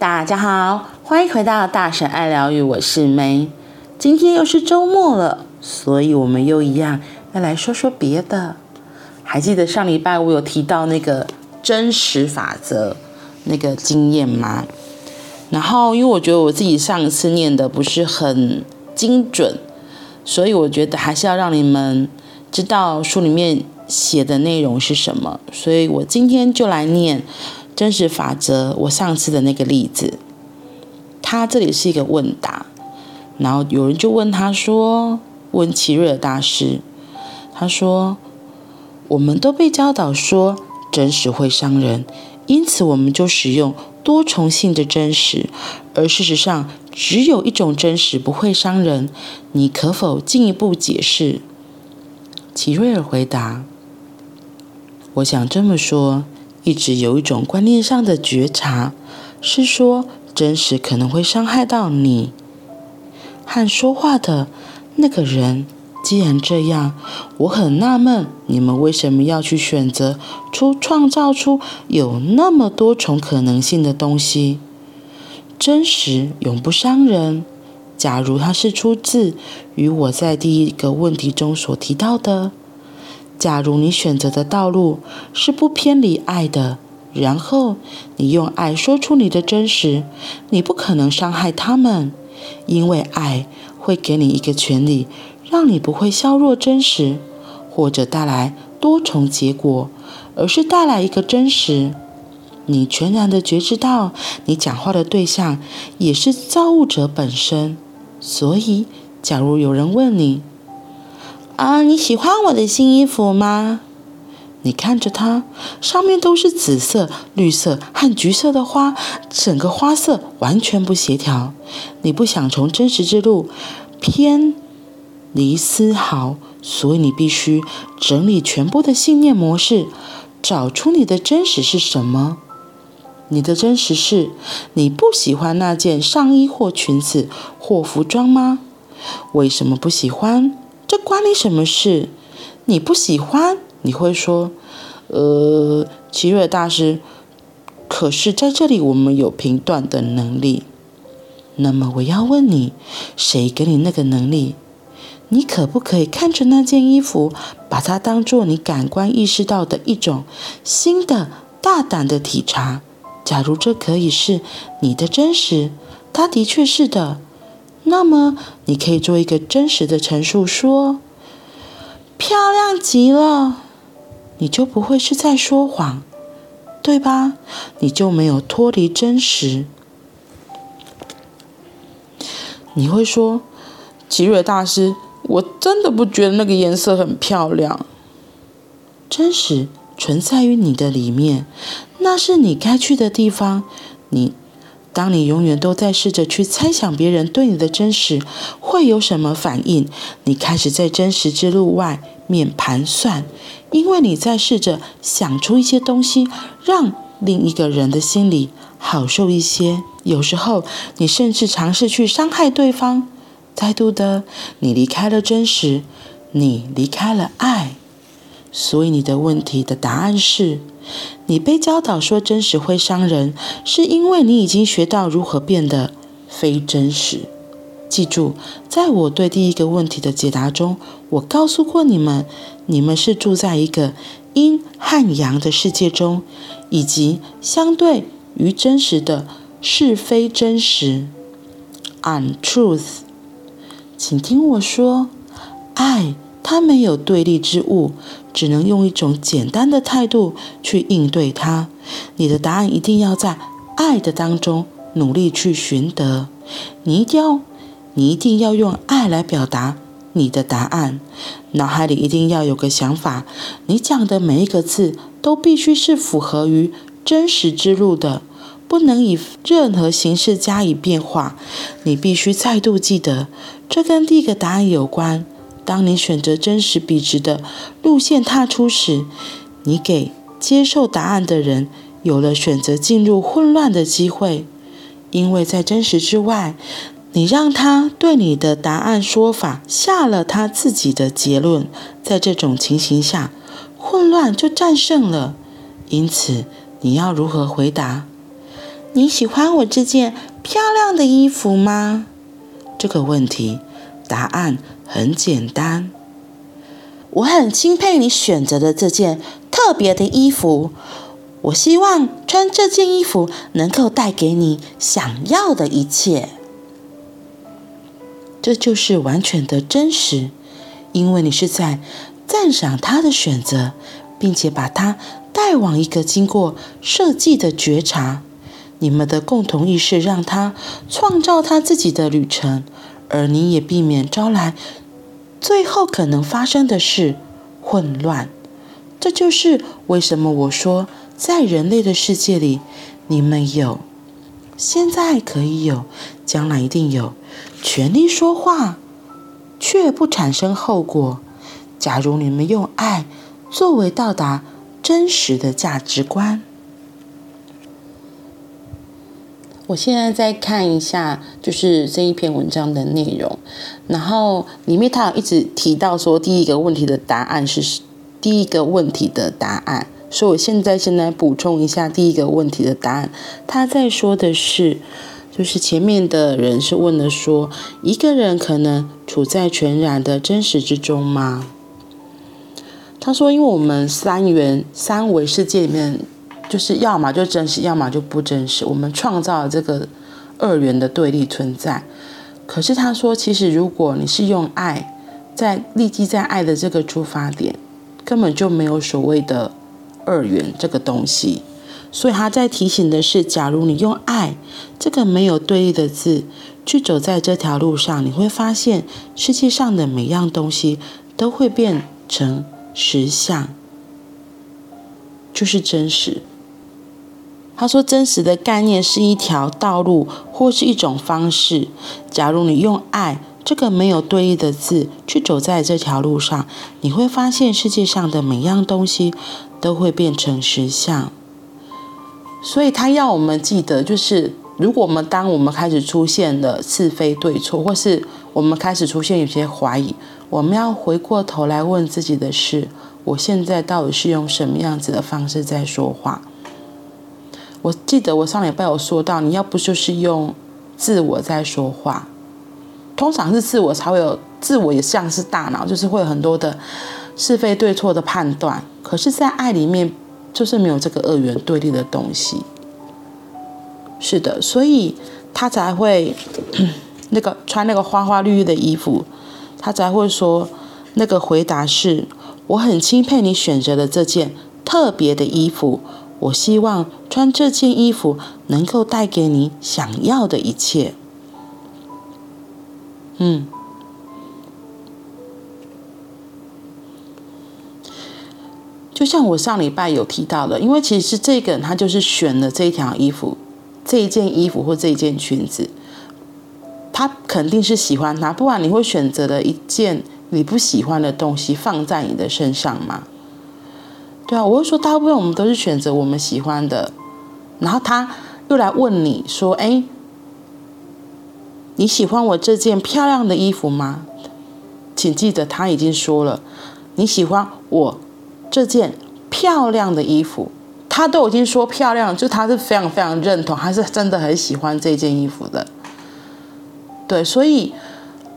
大家好，欢迎回到大神爱疗愈，我是梅。今天又是周末了，所以我们又一样要来说说别的。还记得上礼拜我有提到那个真实法则那个经验吗？然后因为我觉得我自己上次念的不是很精准，所以我觉得还是要让你们知道书里面写的内容是什么。所以我今天就来念。真实法则，我上次的那个例子，他这里是一个问答，然后有人就问他说：“问齐瑞尔大师，他说，我们都被教导说真实会伤人，因此我们就使用多重性的真实，而事实上只有一种真实不会伤人。你可否进一步解释？”齐瑞尔回答：“我想这么说。”一直有一种观念上的觉察，是说真实可能会伤害到你和说话的那个人。既然这样，我很纳闷，你们为什么要去选择出创造出有那么多重可能性的东西？真实永不伤人。假如它是出自于我在第一个问题中所提到的。假如你选择的道路是不偏离爱的，然后你用爱说出你的真实，你不可能伤害他们，因为爱会给你一个权利，让你不会削弱真实，或者带来多重结果，而是带来一个真实。你全然的觉知到，你讲话的对象也是造物者本身。所以，假如有人问你，啊，你喜欢我的新衣服吗？你看着它，上面都是紫色、绿色和橘色的花，整个花色完全不协调。你不想从真实之路偏离丝毫，所以你必须整理全部的信念模式，找出你的真实是什么。你的真实是你不喜欢那件上衣或裙子或服装吗？为什么不喜欢？这关你什么事？你不喜欢，你会说，呃，奇瑞大师。可是在这里，我们有评断的能力。那么我要问你，谁给你那个能力？你可不可以看着那件衣服，把它当做你感官意识到的一种新的、大胆的体察？假如这可以是你的真实，它的确是的。那么，你可以做一个真实的陈述，说：“漂亮极了。”你就不会是在说谎，对吧？你就没有脱离真实。你会说：“齐瑞大师，我真的不觉得那个颜色很漂亮。”真实存在于你的里面，那是你该去的地方。当你永远都在试着去猜想别人对你的真实会有什么反应，你开始在真实之路外面盘算，因为你在试着想出一些东西，让另一个人的心里好受一些。有时候，你甚至尝试去伤害对方。再度的，你离开了真实，你离开了爱。所以，你的问题的答案是。你被教导说真实会伤人，是因为你已经学到如何变得非真实。记住，在我对第一个问题的解答中，我告诉过你们，你们是住在一个阴和阳的世界中，以及相对于真实的是非真实 （untruth）。请听我说，爱。它没有对立之物，只能用一种简单的态度去应对它。你的答案一定要在爱的当中努力去寻得。你一定要，你一定要用爱来表达你的答案。脑海里一定要有个想法，你讲的每一个字都必须是符合于真实之路的，不能以任何形式加以变化。你必须再度记得，这跟第一个答案有关。当你选择真实笔直的路线踏出时，你给接受答案的人有了选择进入混乱的机会，因为在真实之外，你让他对你的答案说法下了他自己的结论。在这种情形下，混乱就战胜了。因此，你要如何回答？你喜欢我这件漂亮的衣服吗？这个问题答案很简单。我很钦佩你选择的这件特别的衣服。我希望穿这件衣服能够带给你想要的一切。这就是完全的真实，因为你是在赞赏他的选择，并且把他带往一个经过设计的觉察。你们的共同意识让他创造他自己的旅程，而你也避免招来最后可能发生的事——混乱。这就是为什么我说，在人类的世界里，你们有，现在可以有，将来一定有，权利说话，却不产生后果。假如你们用爱作为到达真实的价值观。我现在再看一下，就是这一篇文章的内容，然后里面他有一直提到说，第一个问题的答案是第一个问题的答案，所以我现在先来补充一下第一个问题的答案。他在说的是，就是前面的人是问了说，一个人可能处在全然的真实之中吗？他说，因为我们三元三维世界里面。就是要么就真实，要么就不真实。我们创造了这个二元的对立存在。可是他说，其实如果你是用爱，在立基在爱的这个出发点，根本就没有所谓的二元这个东西。所以他在提醒的是，假如你用爱这个没有对立的字去走在这条路上，你会发现世界上的每样东西都会变成实相，就是真实。他说：“真实的概念是一条道路，或是一种方式。假如你用爱这个没有对立的字去走在这条路上，你会发现世界上的每样东西都会变成实相。所以他要我们记得，就是如果我们当我们开始出现了是非对错，或是我们开始出现有些怀疑，我们要回过头来问自己的是：我现在到底是用什么样子的方式在说话？”我记得我上礼拜有说到，你要不就是用自我在说话，通常是自我才会有自我，也像是大脑，就是会有很多的是非对错的判断。可是，在爱里面，就是没有这个二元对立的东西。是的，所以他才会那个穿那个花花绿绿的衣服，他才会说那个回答是：我很钦佩你选择的这件特别的衣服。我希望穿这件衣服能够带给你想要的一切。嗯，就像我上礼拜有提到的，因为其实这个人他就是选了这一条衣服、这一件衣服或这一件裙子，他肯定是喜欢它，不然你会选择了一件你不喜欢的东西放在你的身上吗？对啊，我会说，大部分我们都是选择我们喜欢的，然后他又来问你说：“哎，你喜欢我这件漂亮的衣服吗？”请记得，他已经说了你喜欢我这件漂亮的衣服，他都已经说漂亮，就他是非常非常认同，他是真的很喜欢这件衣服的。对，所以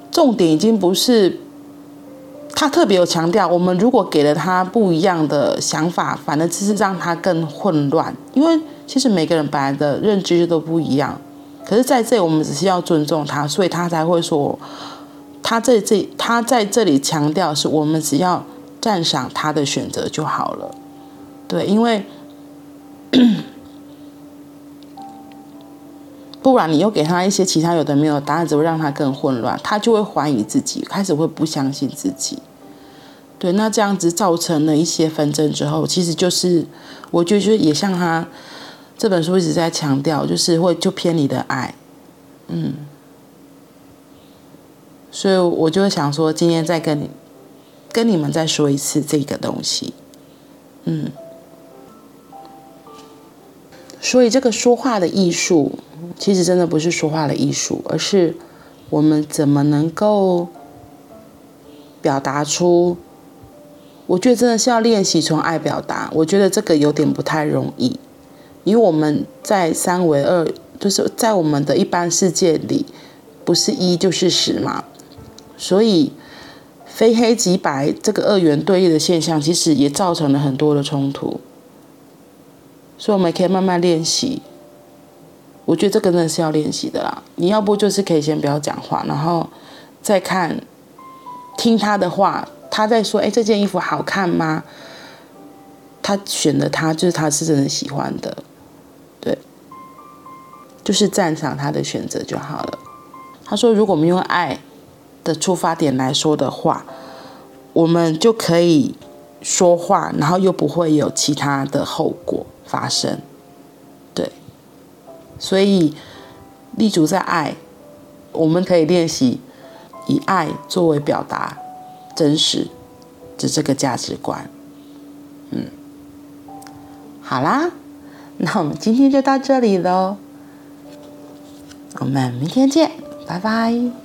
重点已经不是。他特别有强调，我们如果给了他不一样的想法，反而只是让他更混乱。因为其实每个人本来的认知都不一样，可是在这我们只是要尊重他，所以他才会说，他在这他在这里强调是我们只要赞赏他的选择就好了。对，因为不然你又给他一些其他有的没有答案，只会让他更混乱，他就会怀疑自己，开始会不相信自己。对，那这样子造成了一些纷争之后，其实就是我觉得也像他这本书一直在强调，就是会就偏离的爱，嗯，所以我就想说，今天再跟你跟你们再说一次这个东西，嗯，所以这个说话的艺术。其实真的不是说话的艺术，而是我们怎么能够表达出。我觉得真的是要练习从爱表达。我觉得这个有点不太容易，以我们在三维二，就是在我们的一般世界里，不是一就是十嘛，所以非黑即白这个二元对立的现象，其实也造成了很多的冲突。所以我们可以慢慢练习，我觉得这个真的是要练习的啦。你要不就是可以先不要讲话，然后再看，听他的话，他在说：“哎，这件衣服好看吗？”他选的他就是他是真的喜欢的，对，就是赞赏他的选择就好了。他说：“如果我们用爱的出发点来说的话，我们就可以说话，然后又不会有其他的后果。”发生，所以立足在爱，我们可以练习以爱作为表达真实的这个价值观。嗯，好啦，那我们今天就到这里喽，我们明天见，拜拜。